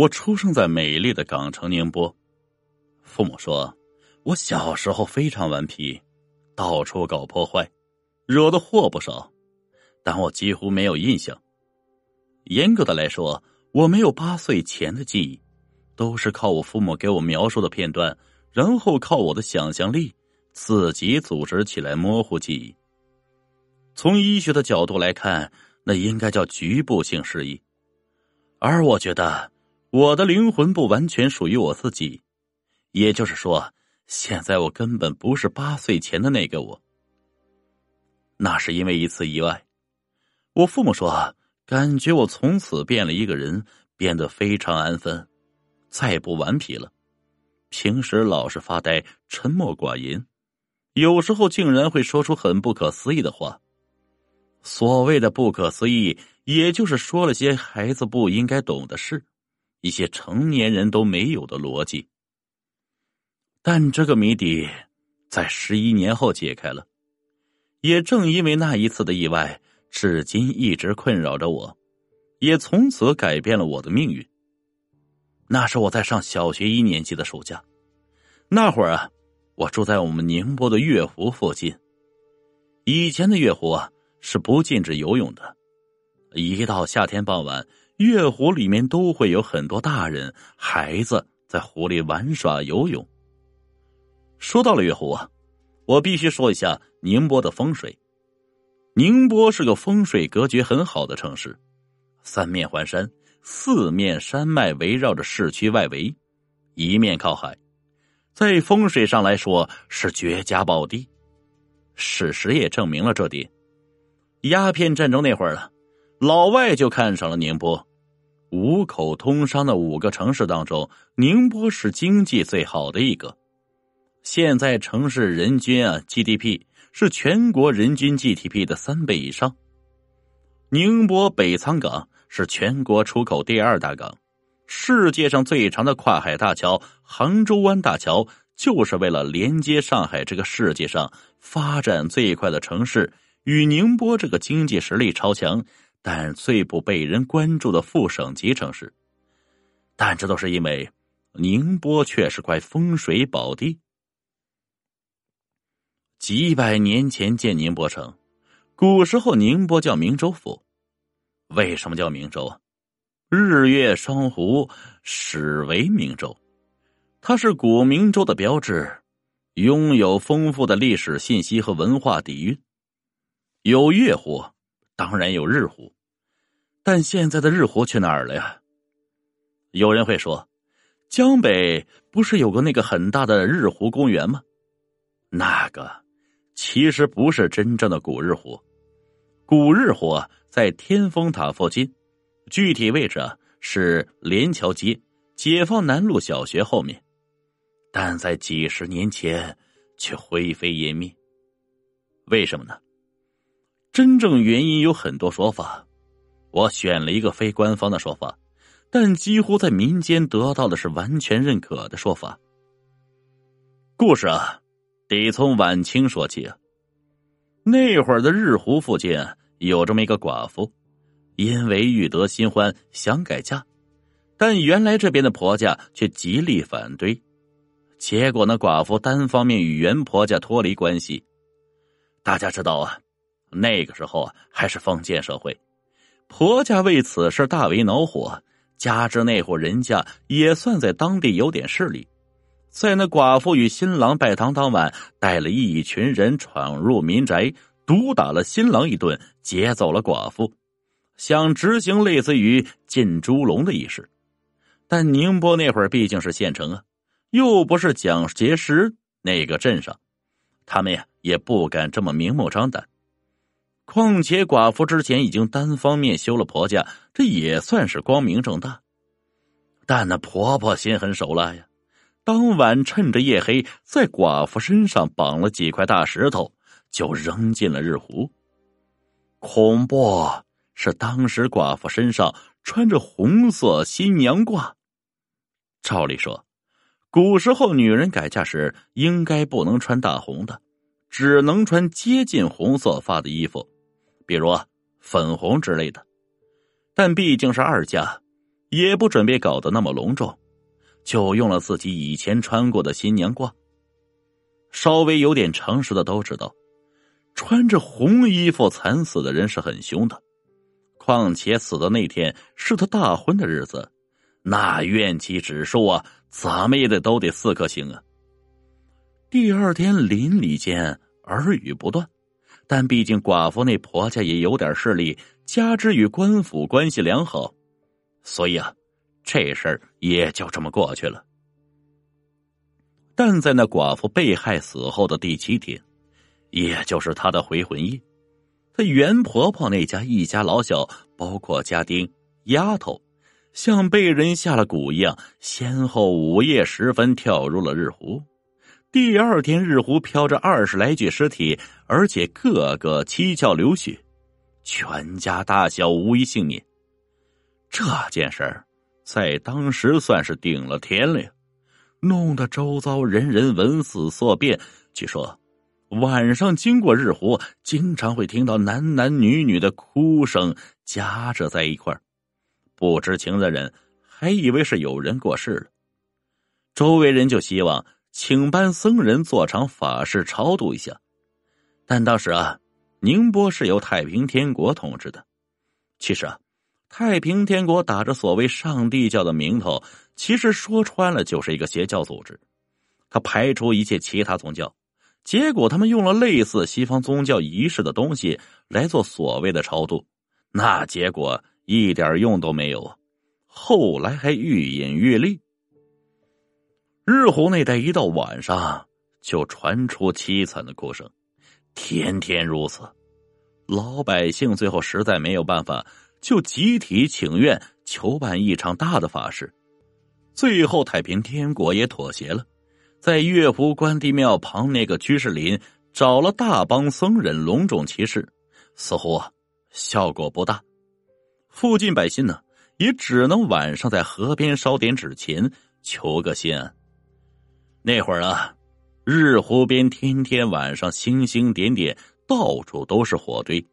我出生在美丽的港城宁波。父母说，我小时候非常顽皮，到处搞破坏，惹的祸不少，但我几乎没有印象。严格的来说，我没有八岁前的记忆，都是靠我父母给我描述的片段，然后靠我的想象力自己组织起来模糊记忆。从医学的角度来看，那应该叫局部性失忆，而我觉得我的灵魂不完全属于我自己，也就是说，现在我根本不是八岁前的那个我。那是因为一次意外，我父母说。感觉我从此变了一个人，变得非常安分，再也不顽皮了。平时老是发呆、沉默寡言，有时候竟然会说出很不可思议的话。所谓的不可思议，也就是说了些孩子不应该懂的事，一些成年人都没有的逻辑。但这个谜底在十一年后解开了，也正因为那一次的意外。至今一直困扰着我，也从此改变了我的命运。那是我在上小学一年级的暑假，那会儿啊，我住在我们宁波的月湖附近。以前的月湖啊是不禁止游泳的，一到夏天傍晚，月湖里面都会有很多大人孩子在湖里玩耍游泳。说到了月湖啊，我必须说一下宁波的风水。宁波是个风水格局很好的城市，三面环山，四面山脉围绕着市区外围，一面靠海，在风水上来说是绝佳宝地。事实也证明了这点。鸦片战争那会儿了，老外就看上了宁波。五口通商的五个城市当中，宁波是经济最好的一个。现在城市人均啊 GDP。是全国人均 GDP 的三倍以上。宁波北仓港是全国出口第二大港，世界上最长的跨海大桥——杭州湾大桥，就是为了连接上海这个世界上发展最快的城市与宁波这个经济实力超强但最不被人关注的副省级城市。但这都是因为宁波却是块风水宝地。几百年前建宁波城，古时候宁波叫明州府。为什么叫明州？日月双湖始为明州，它是古明州的标志，拥有丰富的历史信息和文化底蕴。有月湖，当然有日湖，但现在的日湖去哪儿了呀？有人会说，江北不是有个那个很大的日湖公园吗？那个。其实不是真正的古日湖，古日湖在天峰塔附近，具体位置是连桥街解放南路小学后面，但在几十年前却灰飞烟灭。为什么呢？真正原因有很多说法，我选了一个非官方的说法，但几乎在民间得到的是完全认可的说法。故事啊。得从晚清说起啊。那会儿的日湖附近有这么一个寡妇，因为欲得新欢，想改嫁，但原来这边的婆家却极力反对。结果那寡妇单方面与原婆家脱离关系。大家知道啊，那个时候还是封建社会，婆家为此事大为恼火，加之那户人家也算在当地有点势力。在那寡妇与新郎拜堂当晚，带了一群人闯入民宅，毒打了新郎一顿，劫走了寡妇，想执行类似于进猪笼的仪式。但宁波那会儿毕竟是县城啊，又不是蒋介石那个镇上，他们呀也不敢这么明目张胆。况且寡妇之前已经单方面休了婆家，这也算是光明正大。但那婆婆心狠手辣呀。当晚趁着夜黑，在寡妇身上绑了几块大石头，就扔进了日湖。恐怖是当时寡妇身上穿着红色新娘褂。照理说，古时候女人改嫁时应该不能穿大红的，只能穿接近红色发的衣服，比如粉红之类的。但毕竟是二嫁，也不准备搞得那么隆重，就用了自己以前穿过的新娘褂。稍微有点常识的都知道，穿着红衣服惨死的人是很凶的。况且死的那天是他大婚的日子，那怨气指数啊，怎么也得都得四颗星啊。第二天邻里间耳语不断，但毕竟寡妇那婆家也有点势力，加之与官府关系良好，所以啊，这事儿也就这么过去了。但在那寡妇被害死后的第七天，也就是她的回魂夜。她袁婆婆那家一家老小，包括家丁、丫头，像被人下了蛊一样，先后午夜时分跳入了日湖。第二天，日湖飘着二十来具尸体，而且个个七窍流血，全家大小无一幸免。这件事儿在当时算是顶了天了，弄得周遭人人闻死色变。据说。晚上经过日湖，经常会听到男男女女的哭声夹着在一块不知情的人还以为是有人过世了。周围人就希望请班僧人做场法事超度一下，但当时啊，宁波是由太平天国统治的。其实啊，太平天国打着所谓上帝教的名头，其实说穿了就是一个邪教组织，他排除一切其他宗教。结果，他们用了类似西方宗教仪式的东西来做所谓的超度，那结果一点用都没有！后来还愈演愈烈。日湖那带一到晚上就传出凄惨的哭声，天天如此。老百姓最后实在没有办法，就集体请愿求办一场大的法事。最后，太平天国也妥协了。在月湖关帝庙旁那个居士林找了大帮僧人隆重其事，似乎效果不大。附近百姓呢也只能晚上在河边烧点纸钱，求个心安。那会儿啊，日湖边天天晚上星星点点，到处都是火堆。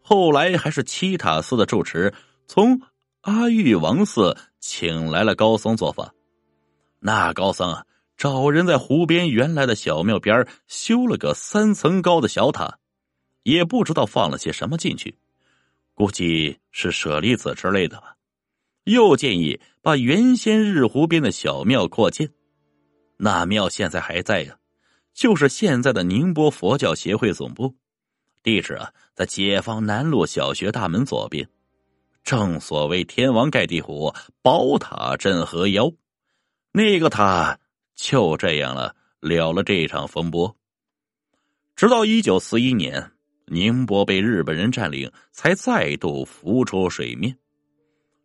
后来还是七塔寺的住持从阿育王寺请来了高僧做法，那高僧啊。找人在湖边原来的小庙边修了个三层高的小塔，也不知道放了些什么进去，估计是舍利子之类的吧。又建议把原先日湖边的小庙扩建，那庙现在还在呀，就是现在的宁波佛教协会总部，地址啊在解放南路小学大门左边。正所谓天王盖地虎，宝塔镇河妖，那个塔。就这样了，了了这场风波。直到一九四一年，宁波被日本人占领，才再度浮出水面。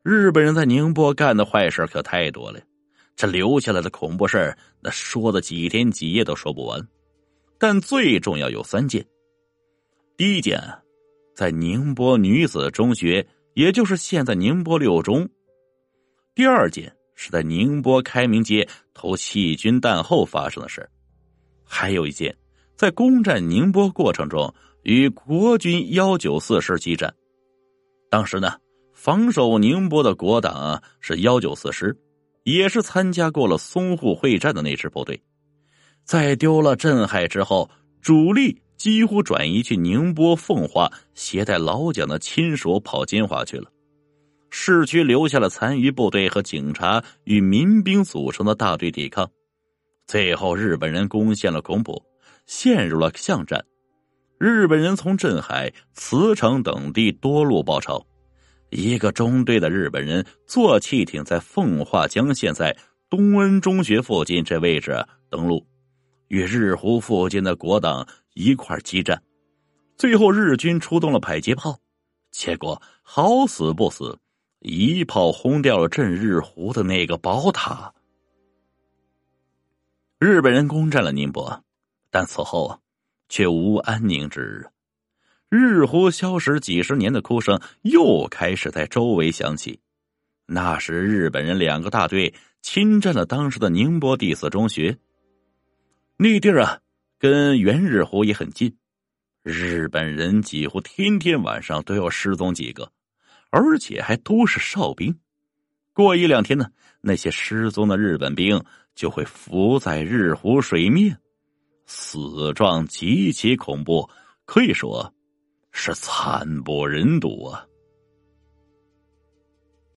日本人在宁波干的坏事可太多了，这留下来的恐怖事那说的几天几夜都说不完。但最重要有三件：第一件，在宁波女子中学，也就是现在宁波六中；第二件。是在宁波开明街投细菌弹后发生的事还有一件，在攻占宁波过程中与国军幺九四师激战。当时呢，防守宁波的国党是幺九四师，也是参加过了淞沪会战的那支部队。在丢了镇海之后，主力几乎转移去宁波奉化，携带老蒋的亲属跑金华去了。市区留下了残余部队和警察与民兵组成的大队抵抗，最后日本人攻陷了孔埔，陷入了巷战。日本人从镇海、慈城等地多路包抄，一个中队的日本人坐汽艇在奉化江现在东恩中学附近这位置登陆，与日湖附近的国党一块激战。最后日军出动了迫击炮，结果好死不死。一炮轰掉了镇日湖的那个宝塔。日本人攻占了宁波，但此后，却无安宁之日。日湖消失几十年的哭声又开始在周围响起。那时，日本人两个大队侵占了当时的宁波第四中学。那地儿啊，跟原日湖也很近。日本人几乎天天晚上都要失踪几个。而且还都是哨兵，过一两天呢，那些失踪的日本兵就会浮在日湖水面，死状极其恐怖，可以说是惨不忍睹啊。